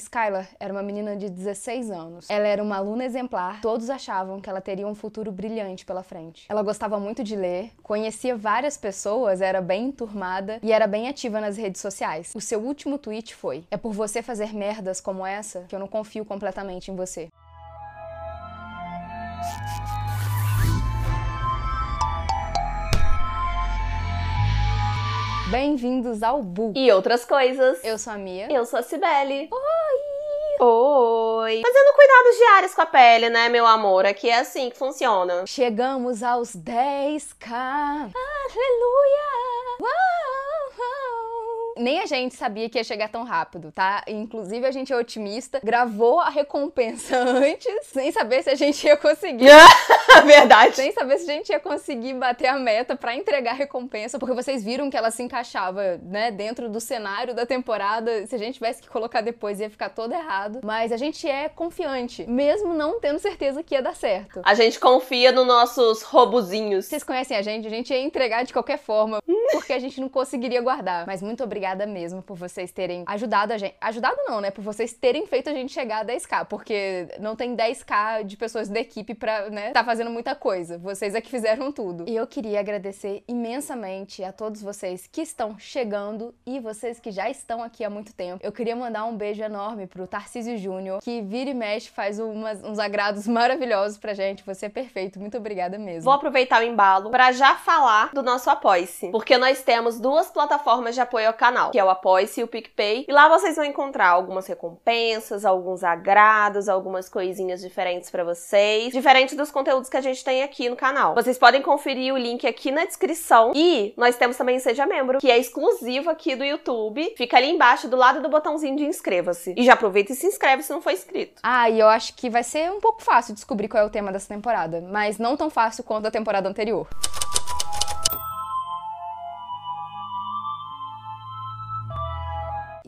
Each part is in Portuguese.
Skylar era uma menina de 16 anos. Ela era uma aluna exemplar, todos achavam que ela teria um futuro brilhante pela frente. Ela gostava muito de ler, conhecia várias pessoas, era bem enturmada e era bem ativa nas redes sociais. O seu último tweet foi: É por você fazer merdas como essa que eu não confio completamente em você. Bem-vindos ao Bu. E outras coisas. Eu sou a Mia. Eu sou a Cibele. Oi! Oi! Fazendo cuidados diários com a pele, né, meu amor? Aqui é assim que funciona. Chegamos aos 10k. Aleluia! Uau. Nem a gente sabia que ia chegar tão rápido, tá? Inclusive a gente é otimista, gravou a recompensa antes, sem saber se a gente ia conseguir. Verdade. sem saber se a gente ia conseguir bater a meta pra entregar a recompensa, porque vocês viram que ela se encaixava, né, dentro do cenário da temporada. Se a gente tivesse que colocar depois ia ficar todo errado, mas a gente é confiante, mesmo não tendo certeza que ia dar certo. A gente confia nos nossos robozinhos. Vocês conhecem a gente, a gente ia entregar de qualquer forma, porque a gente não conseguiria guardar. Mas muito obrigada mesmo por vocês terem ajudado a gente. Ajudado não, né? Por vocês terem feito a gente chegar a 10k, porque não tem 10k de pessoas da equipe pra, né, tá fazendo muita coisa. Vocês é que fizeram tudo. E eu queria agradecer imensamente a todos vocês que estão chegando e vocês que já estão aqui há muito tempo. Eu queria mandar um beijo enorme pro Tarcísio Júnior, que vira e mexe, faz umas, uns agrados maravilhosos pra gente. Você é perfeito. Muito obrigada mesmo. Vou aproveitar o embalo para já falar do nosso Apoia-se, porque nós temos duas plataformas de apoio ao canal, que é o Apoia-se e o PicPay, e lá vocês vão encontrar algumas recompensas, alguns agrados, algumas coisinhas diferentes para vocês, diferente dos conteúdos que a gente tem aqui no canal. Vocês podem conferir o link aqui na descrição e nós temos também o Seja Membro, que é exclusivo aqui do YouTube. Fica ali embaixo do lado do botãozinho de inscreva-se. E já aproveita e se inscreve se não for inscrito. Ah, e eu acho que vai ser um pouco fácil descobrir qual é o tema dessa temporada, mas não tão fácil quanto a temporada anterior.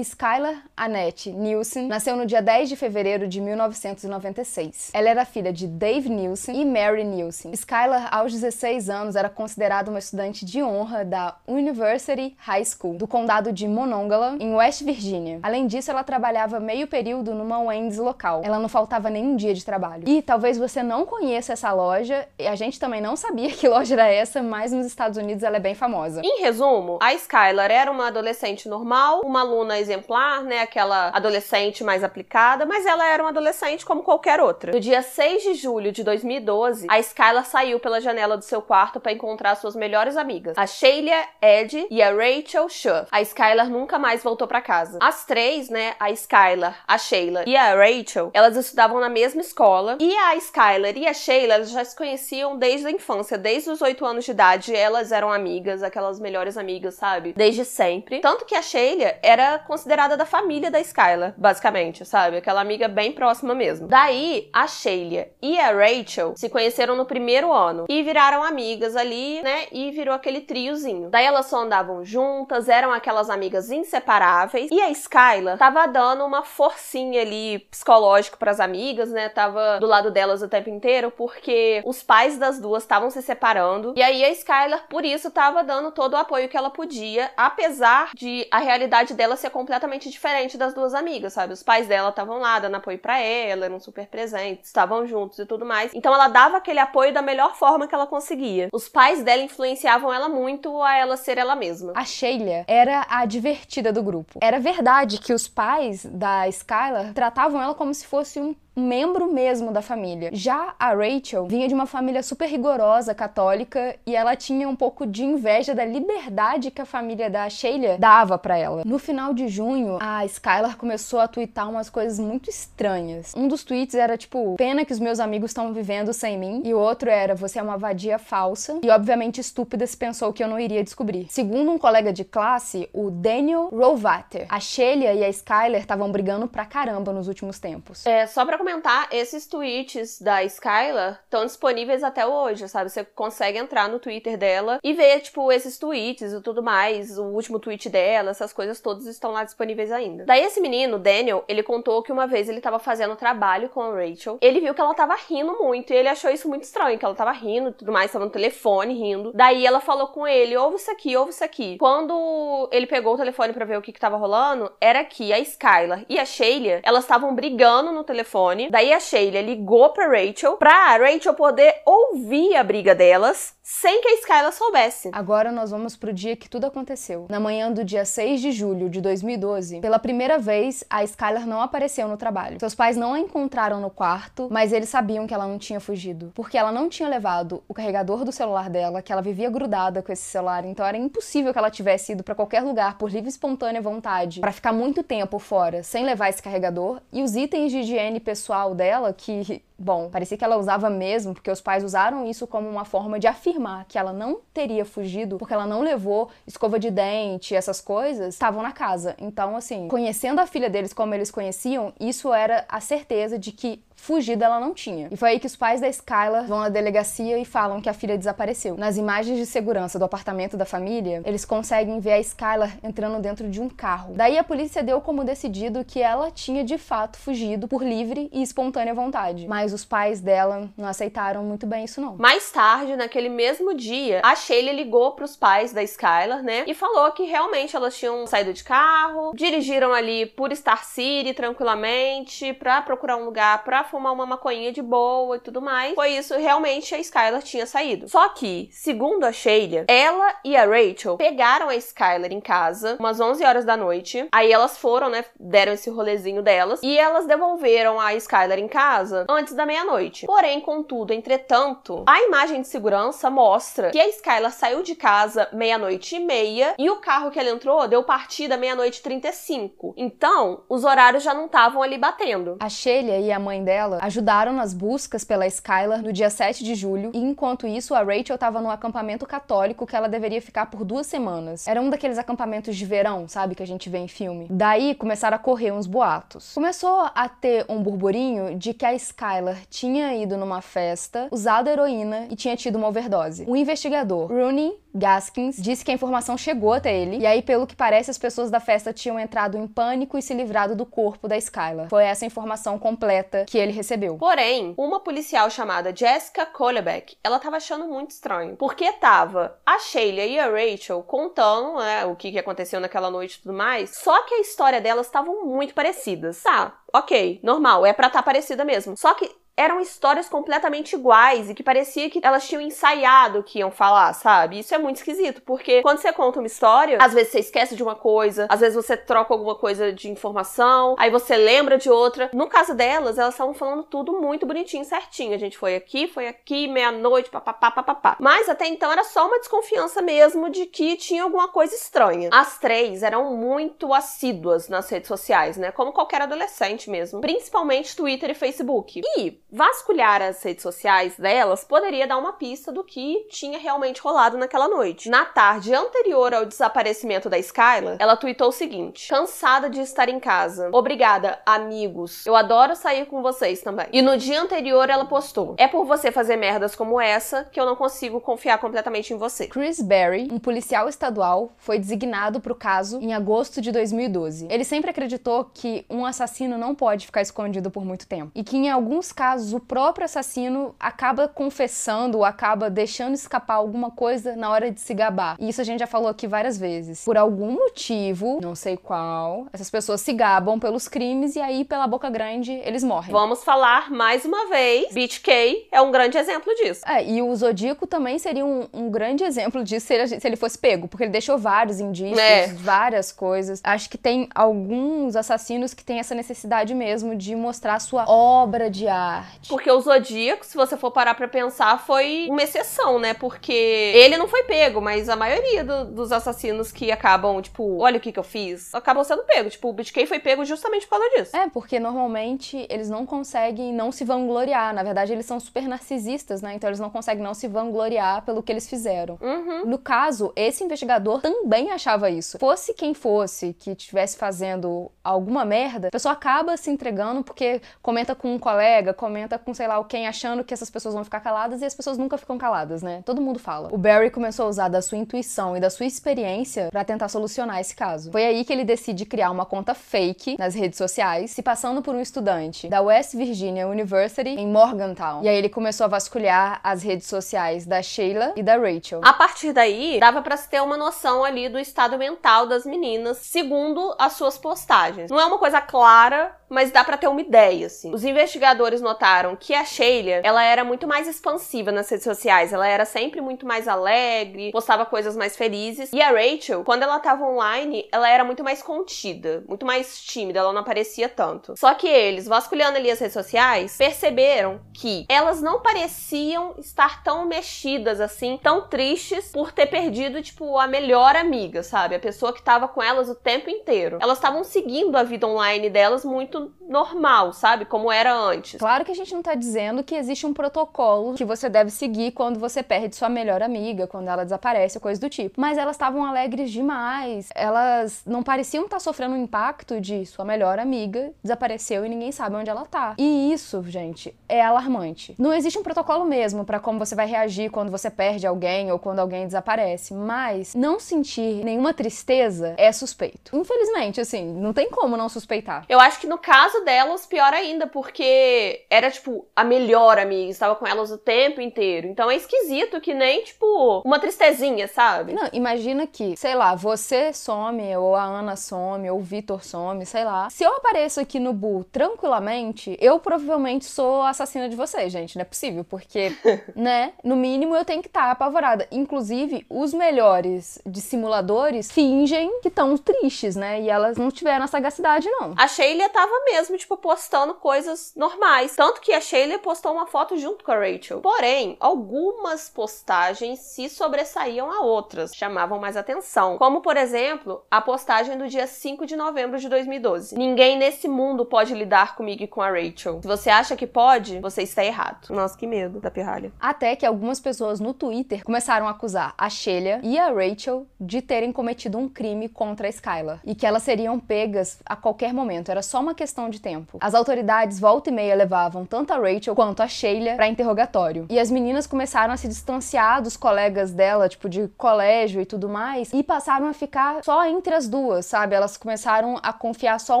Skylar Annette Nielsen nasceu no dia 10 de fevereiro de 1996. Ela era filha de Dave Nielsen e Mary Nielsen. Skylar, aos 16 anos, era considerada uma estudante de honra da University High School, do condado de Monongahela, em West Virginia. Além disso, ela trabalhava meio período numa Wendy's local. Ela não faltava nenhum dia de trabalho. E talvez você não conheça essa loja, e a gente também não sabia que loja era essa, mas nos Estados Unidos ela é bem famosa. Em resumo, a Skylar era uma adolescente normal, uma aluna exemplar, né? Aquela adolescente mais aplicada, mas ela era uma adolescente como qualquer outra. No dia 6 de julho de 2012, a Skylar saiu pela janela do seu quarto para encontrar suas melhores amigas, a Sheila Ed e a Rachel Schuff. A Skylar nunca mais voltou para casa. As três, né, a Skylar, a Sheila e a Rachel, elas estudavam na mesma escola e a Skylar e a Sheila já se conheciam desde a infância, desde os 8 anos de idade, elas eram amigas, aquelas melhores amigas, sabe? Desde sempre. Tanto que a Sheila era considerada da família da Skylar, basicamente, sabe? Aquela amiga bem próxima mesmo. Daí, a Sheila e a Rachel se conheceram no primeiro ano e viraram amigas ali, né? E virou aquele triozinho. Daí elas só andavam juntas, eram aquelas amigas inseparáveis. E a Skylar tava dando uma forcinha ali psicológico para as amigas, né? Tava do lado delas o tempo inteiro, porque os pais das duas estavam se separando. E aí a Skylar, por isso, tava dando todo o apoio que ela podia, apesar de a realidade dela ser completamente diferente das duas amigas, sabe? Os pais dela estavam lá dando apoio para ela, eram super presentes, estavam juntos e tudo mais. Então ela dava aquele apoio da melhor forma que ela conseguia. Os pais dela influenciavam ela muito a ela ser ela mesma. A Sheila era a divertida do grupo. Era verdade que os pais da Skylar tratavam ela como se fosse um membro mesmo da família. Já a Rachel vinha de uma família super rigorosa, católica, e ela tinha um pouco de inveja da liberdade que a família da Sheila dava para ela. No final de junho, a Skylar começou a twittar umas coisas muito estranhas. Um dos tweets era tipo: "Pena que os meus amigos estão vivendo sem mim", e o outro era: "Você é uma vadia falsa". E obviamente estúpida se pensou que eu não iria descobrir. Segundo um colega de classe, o Daniel Rovater, a Sheila e a Skylar estavam brigando pra caramba nos últimos tempos. É, só pra comentar, esses tweets da Skylar estão disponíveis até hoje, sabe? Você consegue entrar no Twitter dela e ver, tipo, esses tweets e tudo mais, o último tweet dela, essas coisas todas estão lá disponíveis ainda. Daí esse menino, Daniel, ele contou que uma vez ele tava fazendo trabalho com a Rachel, ele viu que ela tava rindo muito e ele achou isso muito estranho, que ela tava rindo e tudo mais, tava no telefone rindo. Daí ela falou com ele, ouve isso aqui, ouve isso aqui. Quando ele pegou o telefone para ver o que que tava rolando, era que a Skylar e a Sheila, elas estavam brigando no telefone. Daí a Sheila ligou pra Rachel, pra Rachel poder ouvir a briga delas sem que a Skylar soubesse. Agora nós vamos pro dia que tudo aconteceu. Na manhã do dia 6 de julho de 2012, pela primeira vez, a Skylar não apareceu no trabalho. Seus pais não a encontraram no quarto, mas eles sabiam que ela não tinha fugido, porque ela não tinha levado o carregador do celular dela, que ela vivia grudada com esse celular, então era impossível que ela tivesse ido para qualquer lugar por livre e espontânea vontade, para ficar muito tempo fora sem levar esse carregador, e os itens de higiene pessoal dela que Bom, parecia que ela usava mesmo, porque os pais usaram isso como uma forma de afirmar que ela não teria fugido, porque ela não levou escova de dente, essas coisas, estavam na casa. Então, assim, conhecendo a filha deles como eles conheciam, isso era a certeza de que fugida ela não tinha. E foi aí que os pais da Skylar vão na delegacia e falam que a filha desapareceu. Nas imagens de segurança do apartamento da família, eles conseguem ver a Skylar entrando dentro de um carro. Daí a polícia deu como decidido que ela tinha de fato fugido por livre e espontânea vontade. Mas os pais dela não aceitaram muito bem isso não. Mais tarde, naquele mesmo dia, a Shayla ligou para os pais da Skylar, né, e falou que realmente elas tinham saído de carro, dirigiram ali por Star City tranquilamente para procurar um lugar para fumar uma maconhinha de boa e tudo mais. Foi isso, realmente a Skylar tinha saído. Só que, segundo a Sheila, ela e a Rachel pegaram a Skylar em casa umas 11 horas da noite. Aí elas foram, né, deram esse rolezinho delas e elas devolveram a Skylar em casa antes da meia-noite. Porém, contudo, entretanto, a imagem de segurança mostra que a Skylar saiu de casa meia-noite e meia e o carro que ela entrou deu partida meia-noite e 35. Então, os horários já não estavam ali batendo. A Sheila e a mãe dela dela ajudaram nas buscas pela Skylar no dia 7 de julho, e enquanto isso, a Rachel estava no acampamento católico que ela deveria ficar por duas semanas. Era um daqueles acampamentos de verão, sabe, que a gente vê em filme. Daí começaram a correr uns boatos. Começou a ter um burburinho de que a Skylar tinha ido numa festa, usado heroína e tinha tido uma overdose. O investigador Rooney Gaskins disse que a informação chegou até ele, e aí, pelo que parece, as pessoas da festa tinham entrado em pânico e se livrado do corpo da Skylar. Foi essa informação completa que ele recebeu. Porém, uma policial chamada Jessica Kolebeck, ela tava achando muito estranho, porque tava a Sheila e a Rachel contando né, o que, que aconteceu naquela noite e tudo mais, só que a história delas estavam muito parecidas. Tá, ok, normal, é pra estar tá parecida mesmo. Só que eram histórias completamente iguais e que parecia que elas tinham ensaiado o que iam falar, sabe? Isso é muito esquisito, porque quando você conta uma história, às vezes você esquece de uma coisa, às vezes você troca alguma coisa de informação, aí você lembra de outra. No caso delas, elas estavam falando tudo muito bonitinho, certinho. A gente foi aqui, foi aqui, meia-noite, papapá, papapá. Mas até então era só uma desconfiança mesmo de que tinha alguma coisa estranha. As três eram muito assíduas nas redes sociais, né? Como qualquer adolescente mesmo. Principalmente Twitter e Facebook. E vasculhar as redes sociais delas poderia dar uma pista do que tinha realmente rolado naquela noite. Na tarde anterior ao desaparecimento da Skylar, ela tweetou o seguinte: Cansada de estar em casa. Obrigada, amigos. Eu adoro sair com vocês também. E no dia anterior ela postou: É por você fazer merdas como essa que eu não consigo confiar completamente em você. Chris Berry, um policial estadual, foi designado para o caso em agosto de 2012. Ele sempre acreditou que um assassino não pode ficar escondido por muito tempo e que em alguns casos casos, o próprio assassino acaba confessando, acaba deixando escapar alguma coisa na hora de se gabar. E isso a gente já falou aqui várias vezes. Por algum motivo, não sei qual, essas pessoas se gabam pelos crimes e aí, pela boca grande, eles morrem. Vamos falar mais uma vez. Beach K é um grande exemplo disso. É, e o Zodíaco também seria um, um grande exemplo disso se ele, se ele, fosse pego, porque ele deixou vários indícios, é. várias coisas. Acho que tem alguns assassinos que têm essa necessidade mesmo de mostrar sua obra de arte Porque o Zodíaco, se você for parar pra pensar, foi uma exceção, né? Porque ele não foi pego, mas a maioria do, dos assassinos que acabam, tipo, olha o que que eu fiz, acabam sendo pego. Tipo, o BTK foi pego justamente por causa disso. É, porque normalmente eles não conseguem não se vangloriar. Na verdade, eles são super narcisistas, né? Então eles não conseguem não se vangloriar pelo que eles fizeram. Uhum. No caso, esse investigador também achava isso. Fosse quem fosse que estivesse fazendo alguma merda, a pessoa acaba se entregando porque comenta com um colega, comenta com sei lá quem, achando que essas pessoas vão ficar caladas e as pessoas nunca ficam caladas, né? Todo mundo fala. O Barry começou a usar da sua intuição e da sua experiência para tentar solucionar esse caso. Foi aí que ele decide criar uma conta fake nas redes sociais, se passando por um estudante da West Virginia University em Morgantown. E aí ele começou a vasculhar as redes sociais da Sheila e da Rachel. A partir daí, dava pra se ter uma noção ali do estado mental das meninas, segundo as suas postagens. Não é uma coisa clara, mas dá pra ter uma ideia, assim. Os investigadores notaram que a Sheila, ela era muito mais expansiva nas redes sociais, ela era sempre muito mais alegre, postava coisas mais felizes. E a Rachel, quando ela tava online, ela era muito mais contida, muito mais tímida, ela não aparecia tanto. Só que eles, vasculhando ali as redes sociais, perceberam que elas não pareciam estar tão mexidas assim, tão tristes por ter perdido, tipo, a melhor amiga, sabe? A pessoa que tava com elas o tempo inteiro. Elas estavam seguindo a vida online delas muito normal, sabe? Como era antes. Claro que a gente não tá dizendo que existe um protocolo que você deve seguir quando você perde sua melhor amiga, quando ela desaparece, coisa do tipo. Mas elas estavam alegres demais. Elas não pareciam estar sofrendo um impacto de sua melhor amiga desapareceu e ninguém sabe onde ela tá. E isso, gente, é alarmante. Não existe um protocolo mesmo para como você vai reagir quando você perde alguém ou quando alguém desaparece, mas não sentir nenhuma tristeza é suspeito. Infelizmente, assim, não tem como não suspeitar. Eu acho que no caso delas, pior ainda, porque era, tipo, a melhor amiga, estava com elas o tempo inteiro. Então é esquisito que nem, tipo, uma tristezinha, sabe? Não, imagina que, sei lá, você some, ou a Ana some, ou o Vitor some, sei lá. Se eu apareço aqui no Bull tranquilamente, eu provavelmente sou assassina de vocês, gente. Não é possível, porque, né, no mínimo eu tenho que estar apavorada. Inclusive, os melhores dissimuladores fingem que estão tristes, né? E elas não tiveram a sagacidade, não. A Sheila tava mesmo, tipo, postando coisas normais. Tanto que a Sheila postou uma foto junto com a Rachel. Porém, algumas postagens se sobressaíam a outras, chamavam mais atenção. Como, por exemplo, a postagem do dia 5 de novembro de 2012. Ninguém nesse mundo pode lidar comigo e com a Rachel. Se você acha que pode, você está errado. Nossa, que medo da pirralha. Até que algumas pessoas no Twitter começaram a acusar a Sheila e a Rachel de terem cometido um crime contra a Skylar e que elas seriam pegas a qualquer momento, era só uma questão de tempo. As autoridades volta e meia levavam tanto a Rachel quanto a Sheila para interrogatório. E as meninas começaram a se distanciar dos colegas dela, tipo de colégio e tudo mais, e passaram a ficar só entre as duas, sabe? Elas começaram a confiar só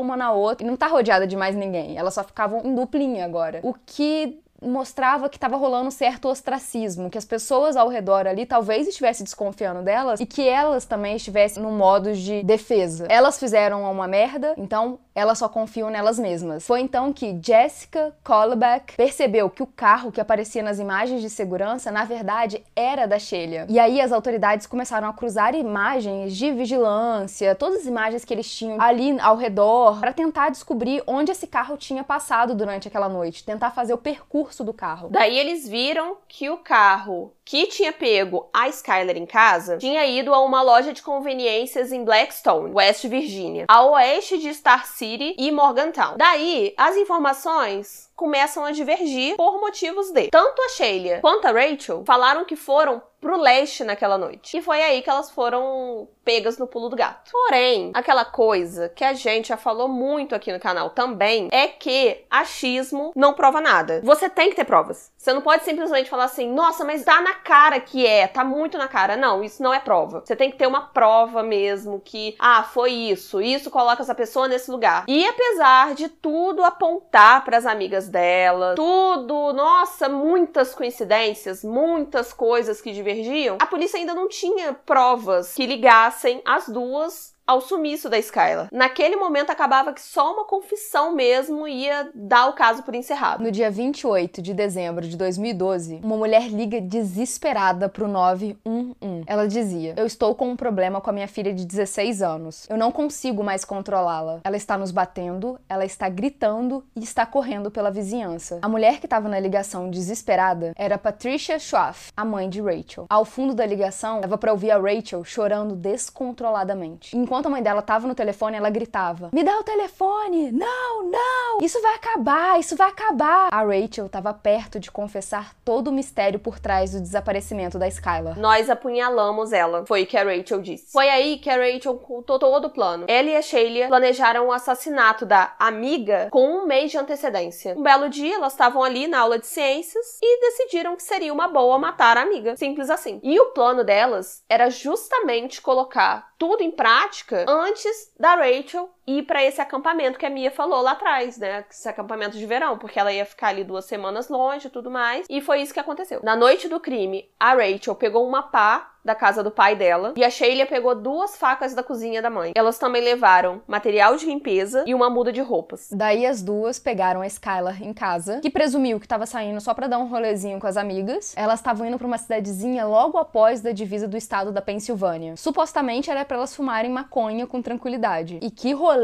uma na outra e não tá rodeada de mais ninguém. Elas só ficavam em duplinha agora. O que mostrava que estava rolando certo ostracismo, que as pessoas ao redor ali talvez estivessem desconfiando delas e que elas também estivessem no modo de defesa. Elas fizeram uma merda, então elas só confiam nelas mesmas. Foi então que Jessica Colbeck percebeu que o carro que aparecia nas imagens de segurança, na verdade, era da Sheila. E aí as autoridades começaram a cruzar imagens de vigilância, todas as imagens que eles tinham ali ao redor, para tentar descobrir onde esse carro tinha passado durante aquela noite, tentar fazer o percurso do carro. Daí eles viram que o carro que tinha pego a Skyler em casa tinha ido a uma loja de conveniências em Blackstone, West Virginia, a oeste de Star City e Morgantown. Daí, as informações começam a divergir por motivos de tanto a Sheila quanto a Rachel falaram que foram pro leste naquela noite. E foi aí que elas foram pegas no pulo do gato. Porém, aquela coisa que a gente já falou muito aqui no canal também é que achismo não prova nada. Você tem que ter provas. Você não pode simplesmente falar assim, nossa, mas tá na cara que é, tá muito na cara. Não, isso não é prova. Você tem que ter uma prova mesmo que, ah, foi isso, isso coloca essa pessoa nesse lugar. E apesar de tudo apontar para as amigas dela, tudo, nossa, muitas coincidências, muitas coisas que divergiam, a polícia ainda não tinha provas que ligassem as duas ao sumiço da Skylar. Naquele momento acabava que só uma confissão mesmo ia dar o caso por encerrado. No dia 28 de dezembro de 2012, uma mulher liga desesperada pro 911. Ela dizia: Eu estou com um problema com a minha filha de 16 anos. Eu não consigo mais controlá-la. Ela está nos batendo, ela está gritando e está correndo pela vizinhança. A mulher que estava na ligação desesperada era Patricia Schwaff, a mãe de Rachel. Ao fundo da ligação, dava para ouvir a Rachel chorando descontroladamente. Enquanto a mãe dela estava no telefone, ela gritava: Me dá o telefone! Não, não! Isso vai acabar, isso vai acabar! A Rachel estava perto de confessar todo o mistério por trás do desaparecimento da Skylar. Nós apunhalamos ela, foi o que a Rachel disse. Foi aí que a Rachel contou todo o plano. Ela e a Shayla planejaram o assassinato da amiga com um mês de antecedência. Um belo dia, elas estavam ali na aula de ciências e decidiram que seria uma boa matar a amiga. Simples assim. E o plano delas era justamente colocar tudo em prática antes da Rachel ir para esse acampamento que a Mia falou lá atrás, né? Esse acampamento de verão, porque ela ia ficar ali duas semanas longe e tudo mais. E foi isso que aconteceu. Na noite do crime, a Rachel pegou uma pá da casa do pai dela e a Sheila pegou duas facas da cozinha da mãe. Elas também levaram material de limpeza e uma muda de roupas. Daí as duas pegaram a Skylar em casa, que presumiu que estava saindo só para dar um rolezinho com as amigas. Elas estavam indo para uma cidadezinha logo após da divisa do estado da Pensilvânia. Supostamente era para elas fumarem maconha com tranquilidade. E que rolê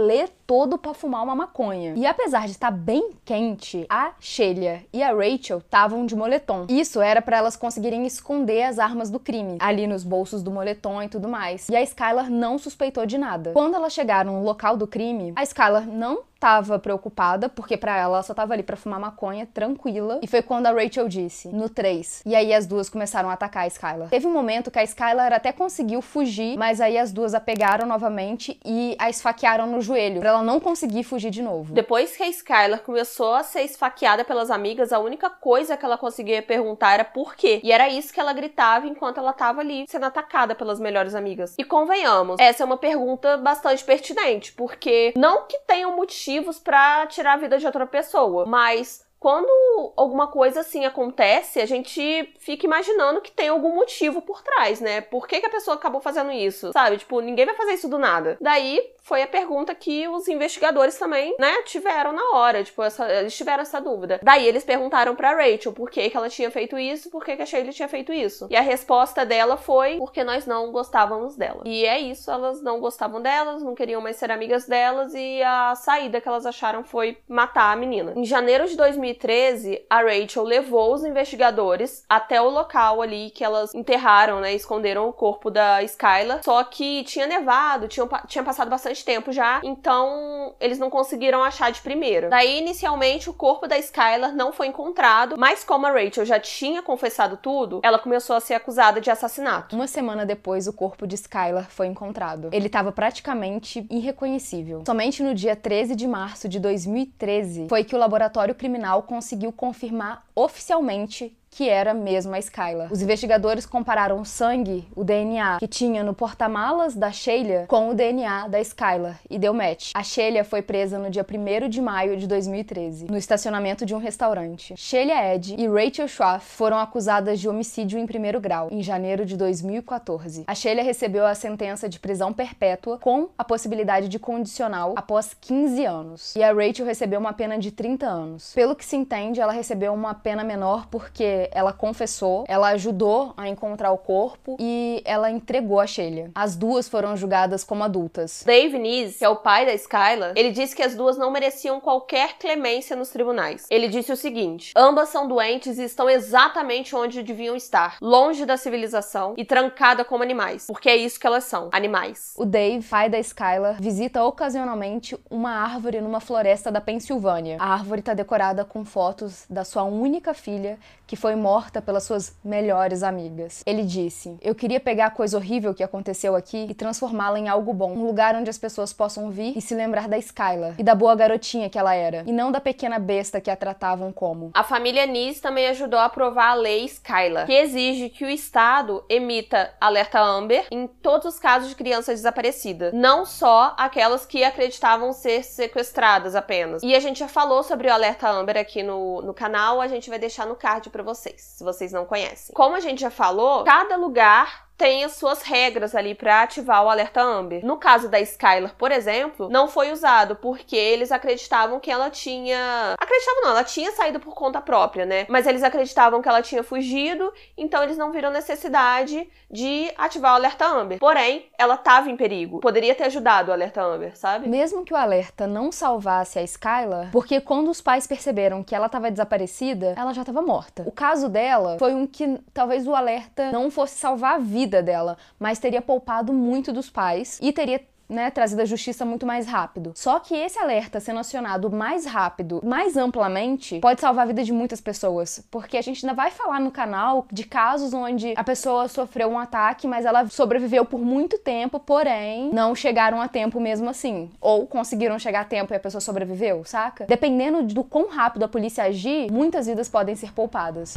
todo para fumar uma maconha. E apesar de estar bem quente, a Sheila e a Rachel estavam de moletom. Isso era para elas conseguirem esconder as armas do crime ali nos bolsos do moletom e tudo mais. E a Skylar não suspeitou de nada. Quando elas chegaram no local do crime, a Skylar não tava preocupada, porque para ela ela só tava ali para fumar maconha, tranquila. E foi quando a Rachel disse, no 3. E aí as duas começaram a atacar a Skylar. Teve um momento que a Skylar até conseguiu fugir, mas aí as duas a pegaram novamente e a esfaquearam no joelho, para ela não conseguir fugir de novo. Depois que a Skylar começou a ser esfaqueada pelas amigas, a única coisa que ela conseguia perguntar era por quê. E era isso que ela gritava enquanto ela tava ali sendo atacada pelas melhores amigas. E convenhamos, essa é uma pergunta bastante pertinente, porque não que tenha um motivo motivos para tirar a vida de outra pessoa, mas quando alguma coisa assim acontece, a gente fica imaginando que tem algum motivo por trás, né? Por que, que a pessoa acabou fazendo isso? Sabe? Tipo, ninguém vai fazer isso do nada. Daí foi a pergunta que os investigadores também, né, tiveram na hora. Tipo, essa, eles tiveram essa dúvida. Daí eles perguntaram pra Rachel por que, que ela tinha feito isso, por que, que a Shaylee tinha feito isso. E a resposta dela foi porque nós não gostávamos dela. E é isso, elas não gostavam delas, não queriam mais ser amigas delas e a saída que elas acharam foi matar a menina. Em janeiro de 2013, a Rachel levou os investigadores até o local ali que elas enterraram, né, esconderam o corpo da Skylar. Só que tinha nevado, tinha, tinha passado bastante bastante tempo já, então eles não conseguiram achar de primeira. Daí, inicialmente, o corpo da Skylar não foi encontrado, mas como a Rachel já tinha confessado tudo, ela começou a ser acusada de assassinato. Uma semana depois, o corpo de Skylar foi encontrado. Ele estava praticamente irreconhecível. Somente no dia 13 de março de 2013 foi que o laboratório criminal conseguiu confirmar oficialmente que era mesmo a Skylar. Os investigadores compararam o sangue, o DNA, que tinha no porta-malas da Sheila com o DNA da Skylar e deu match. A Sheila foi presa no dia 1 de maio de 2013, no estacionamento de um restaurante. Sheila Ed e Rachel Schwaff foram acusadas de homicídio em primeiro grau, em janeiro de 2014. A Sheila recebeu a sentença de prisão perpétua com a possibilidade de condicional após 15 anos. E a Rachel recebeu uma pena de 30 anos. Pelo que se entende, ela recebeu uma pena menor porque ela confessou, ela ajudou a encontrar o corpo e ela entregou a Sheila. As duas foram julgadas como adultas. Dave Nees, que é o pai da Skylar, ele disse que as duas não mereciam qualquer clemência nos tribunais. Ele disse o seguinte: ambas são doentes e estão exatamente onde deviam estar, longe da civilização e trancada como animais, porque é isso que elas são, animais. O Dave, pai da Skylar, visita ocasionalmente uma árvore numa floresta da Pensilvânia. A árvore está decorada com fotos da sua única filha, que foi morta pelas suas melhores amigas. Ele disse: Eu queria pegar a coisa horrível que aconteceu aqui e transformá-la em algo bom, um lugar onde as pessoas possam vir e se lembrar da Skylar e da boa garotinha que ela era, e não da pequena besta que a tratavam como. A família Nis também ajudou a aprovar a lei Skylar, que exige que o Estado emita alerta Amber em todos os casos de criança desaparecida, não só aquelas que acreditavam ser sequestradas apenas. E a gente já falou sobre o alerta Amber aqui no, no canal, a gente vai deixar no card para vocês vocês, se vocês não conhecem. Como a gente já falou, cada lugar tem as suas regras ali para ativar o alerta Amber. No caso da Skylar, por exemplo, não foi usado porque eles acreditavam que ela tinha. Acreditavam não, ela tinha saído por conta própria, né? Mas eles acreditavam que ela tinha fugido, então eles não viram necessidade de ativar o alerta Amber. Porém, ela estava em perigo. Poderia ter ajudado o alerta Amber, sabe? Mesmo que o alerta não salvasse a Skylar, porque quando os pais perceberam que ela estava desaparecida, ela já estava morta. O caso dela foi um que talvez o alerta não fosse salvar a vida dela, mas teria poupado muito dos pais e teria né, trazido a justiça muito mais rápido. Só que esse alerta sendo acionado mais rápido, mais amplamente, pode salvar a vida de muitas pessoas. Porque a gente ainda vai falar no canal de casos onde a pessoa sofreu um ataque, mas ela sobreviveu por muito tempo, porém não chegaram a tempo mesmo assim. Ou conseguiram chegar a tempo e a pessoa sobreviveu, saca? Dependendo do quão rápido a polícia agir, muitas vidas podem ser poupadas.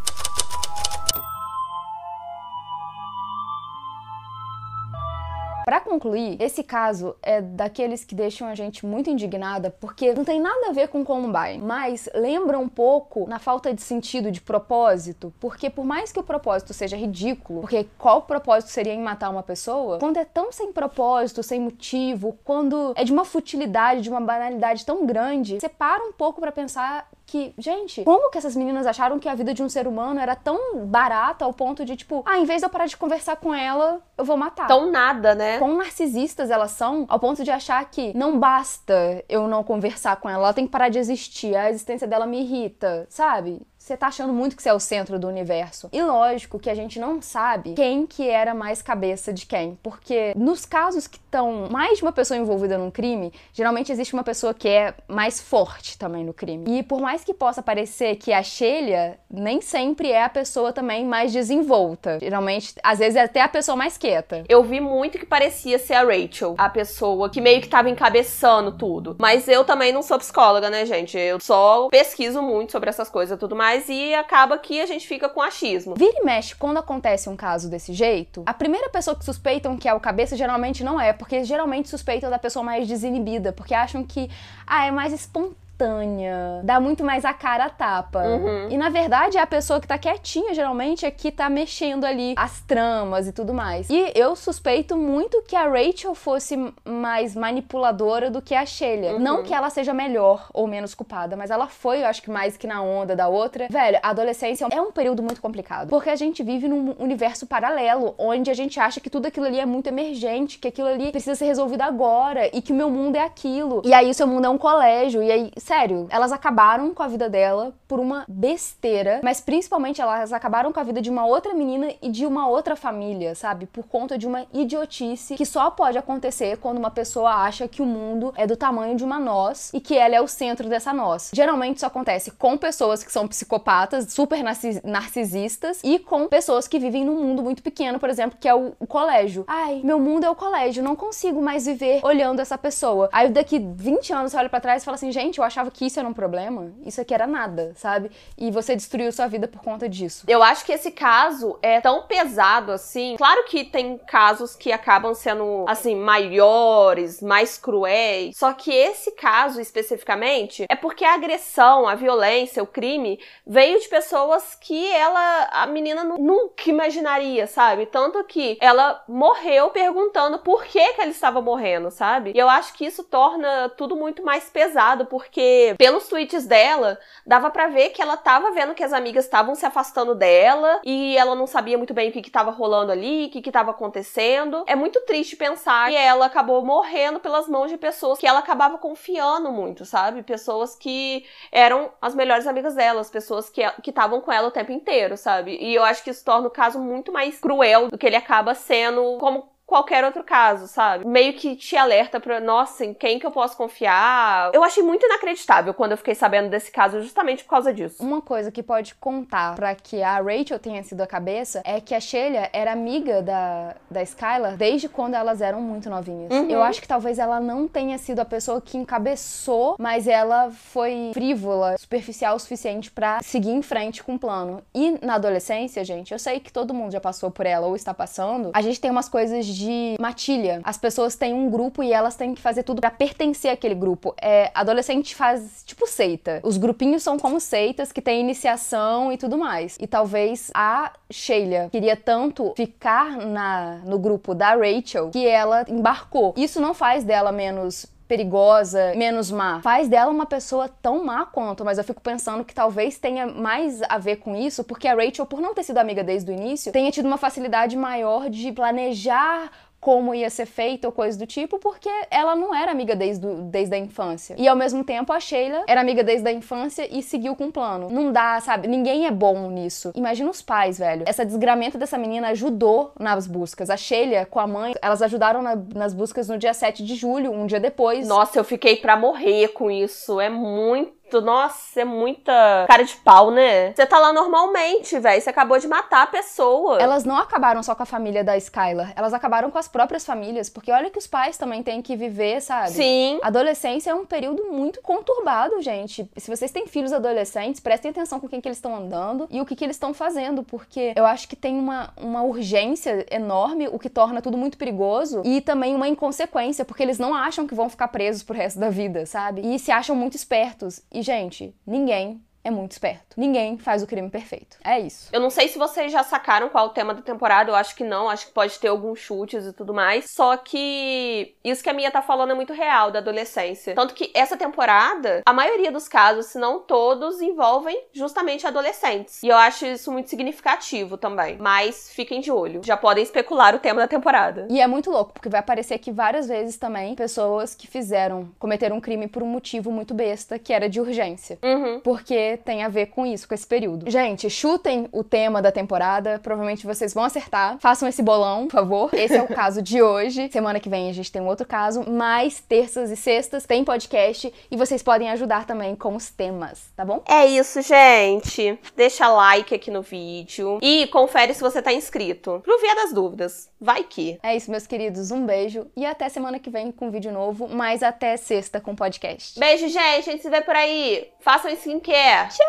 Concluir, esse caso é daqueles que deixam a gente muito indignada porque não tem nada a ver com Columbine, mas lembra um pouco na falta de sentido, de propósito, porque por mais que o propósito seja ridículo, porque qual propósito seria em matar uma pessoa? Quando é tão sem propósito, sem motivo, quando é de uma futilidade, de uma banalidade tão grande, você para um pouco para pensar que, gente, como que essas meninas acharam que a vida de um ser humano era tão barata ao ponto de, tipo, ah, em vez de eu parar de conversar com ela, eu vou matar. Tão nada, né? Quão narcisistas elas são ao ponto de achar que não basta eu não conversar com ela, ela tem que parar de existir, a existência dela me irrita, sabe? Você tá achando muito que você é o centro do universo. E lógico que a gente não sabe quem que era mais cabeça de quem, porque nos casos que estão mais de uma pessoa envolvida num crime, geralmente existe uma pessoa que é mais forte também no crime. E por mais que possa parecer que a Shelia nem sempre é a pessoa também mais desenvolta. Geralmente, às vezes é até a pessoa mais quieta. Eu vi muito que parecia ser a Rachel, a pessoa que meio que tava encabeçando tudo. Mas eu também não sou psicóloga, né, gente? Eu só pesquiso muito sobre essas coisas e tudo mais e acaba que a gente fica com achismo. Vira e mexe, quando acontece um caso desse jeito, a primeira pessoa que suspeitam que é o cabeça geralmente não é, porque geralmente suspeitam da pessoa mais desinibida, porque acham que, ah, é mais espontâneo espontânea, dá muito mais a cara a tapa. Uhum. E na verdade é a pessoa que tá quietinha, geralmente, é que tá mexendo ali as tramas e tudo mais. E eu suspeito muito que a Rachel fosse mais manipuladora do que a Shelia. Uhum. Não que ela seja melhor ou menos culpada, mas ela foi, eu acho que mais que na onda da outra. Velho, a adolescência é um período muito complicado. Porque a gente vive num universo paralelo, onde a gente acha que tudo aquilo ali é muito emergente, que aquilo ali precisa ser resolvido agora e que o meu mundo é aquilo. E aí o seu mundo é um colégio, e aí sério, elas acabaram com a vida dela por uma besteira, mas principalmente elas acabaram com a vida de uma outra menina e de uma outra família, sabe? Por conta de uma idiotice que só pode acontecer quando uma pessoa acha que o mundo é do tamanho de uma nós e que ela é o centro dessa nós. Geralmente isso acontece com pessoas que são psicopatas, super narcisistas e com pessoas que vivem num mundo muito pequeno, por exemplo, que é o, o colégio. Ai, meu mundo é o colégio, não consigo mais viver olhando essa pessoa. Aí daqui 20 anos você olha para trás e fala assim, gente, eu achava achava que isso era um problema, isso aqui era nada, sabe? E você destruiu sua vida por conta disso. Eu acho que esse caso é tão pesado assim. Claro que tem casos que acabam sendo, assim, maiores, mais cruéis. Só que esse caso especificamente é porque a agressão, a violência, o crime veio de pessoas que ela, a menina nunca imaginaria, sabe? Tanto que ela morreu perguntando por que, que ela estava morrendo, sabe? E eu acho que isso torna tudo muito mais pesado, porque pelos tweets dela, dava para ver que ela tava vendo que as amigas estavam se afastando dela e ela não sabia muito bem o que que tava rolando ali, o que que tava acontecendo. É muito triste pensar que ela acabou morrendo pelas mãos de pessoas que ela acabava confiando muito, sabe? Pessoas que eram as melhores amigas dela, as pessoas que estavam com ela o tempo inteiro, sabe? E eu acho que isso torna o caso muito mais cruel do que ele acaba sendo como qualquer outro caso, sabe? Meio que te alerta pra, nossa, em quem que eu posso confiar. Eu achei muito inacreditável quando eu fiquei sabendo desse caso, justamente por causa disso. Uma coisa que pode contar para que a Rachel tenha sido a cabeça é que a Sheila era amiga da, da Skylar desde quando elas eram muito novinhas. Uhum. Eu acho que talvez ela não tenha sido a pessoa que encabeçou, mas ela foi frívola, superficial o suficiente para seguir em frente com o plano. E na adolescência, gente, eu sei que todo mundo já passou por ela ou está passando, a gente tem umas coisas de de matilha. As pessoas têm um grupo e elas têm que fazer tudo para pertencer àquele grupo. É, adolescente faz tipo seita. Os grupinhos são como seitas que têm iniciação e tudo mais. E talvez a Sheila queria tanto ficar na, no grupo da Rachel que ela embarcou. Isso não faz dela menos perigosa, menos má. Faz dela uma pessoa tão má quanto, mas eu fico pensando que talvez tenha mais a ver com isso, porque a Rachel, por não ter sido amiga desde o início, tenha tido uma facilidade maior de planejar como ia ser feito ou coisa do tipo, porque ela não era amiga desde, desde a infância. E ao mesmo tempo a Sheila era amiga desde a infância e seguiu com o plano. Não dá, sabe? Ninguém é bom nisso. Imagina os pais, velho. Essa desgramenta dessa menina ajudou nas buscas. A Sheila com a mãe, elas ajudaram na, nas buscas no dia 7 de julho, um dia depois. Nossa, eu fiquei pra morrer com isso. É muito nossa, é muita cara de pau, né? Você tá lá normalmente, velho. Você acabou de matar a pessoa. Elas não acabaram só com a família da Skylar. Elas acabaram com as próprias famílias. Porque olha que os pais também têm que viver, sabe? Sim. Adolescência é um período muito conturbado, gente. Se vocês têm filhos adolescentes, prestem atenção com quem que eles estão andando e o que, que eles estão fazendo. Porque eu acho que tem uma, uma urgência enorme, o que torna tudo muito perigoso. E também uma inconsequência, porque eles não acham que vão ficar presos pro resto da vida, sabe? E se acham muito espertos. E e, gente, ninguém é muito esperto. Ninguém faz o crime perfeito. É isso. Eu não sei se vocês já sacaram qual é o tema da temporada, eu acho que não, acho que pode ter alguns chutes e tudo mais. Só que isso que a Mia tá falando é muito real da adolescência. Tanto que essa temporada, a maioria dos casos, se não todos, envolvem justamente adolescentes. E eu acho isso muito significativo também. Mas fiquem de olho. Já podem especular o tema da temporada. E é muito louco, porque vai aparecer aqui várias vezes também pessoas que fizeram, cometeram um crime por um motivo muito besta, que era de urgência. Uhum. Porque tem a ver com isso, com esse período. Gente, chutem o tema da temporada, provavelmente vocês vão acertar. Façam esse bolão, por favor. Esse é o caso de hoje. Semana que vem a gente tem um outro caso, mas terças e sextas tem podcast e vocês podem ajudar também com os temas, tá bom? É isso, gente. Deixa like aqui no vídeo e confere se você tá inscrito. Pro Via das Dúvidas. Vai que. É isso, meus queridos. Um beijo e até semana que vem com vídeo novo, mas até sexta com podcast. Beijo, gente. A gente se vê por aí. Façam skincare. Tchau!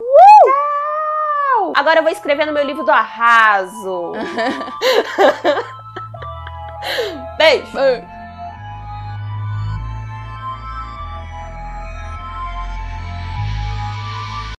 Uh! Tchau! Agora eu vou escrever no meu livro do arraso. Beijo!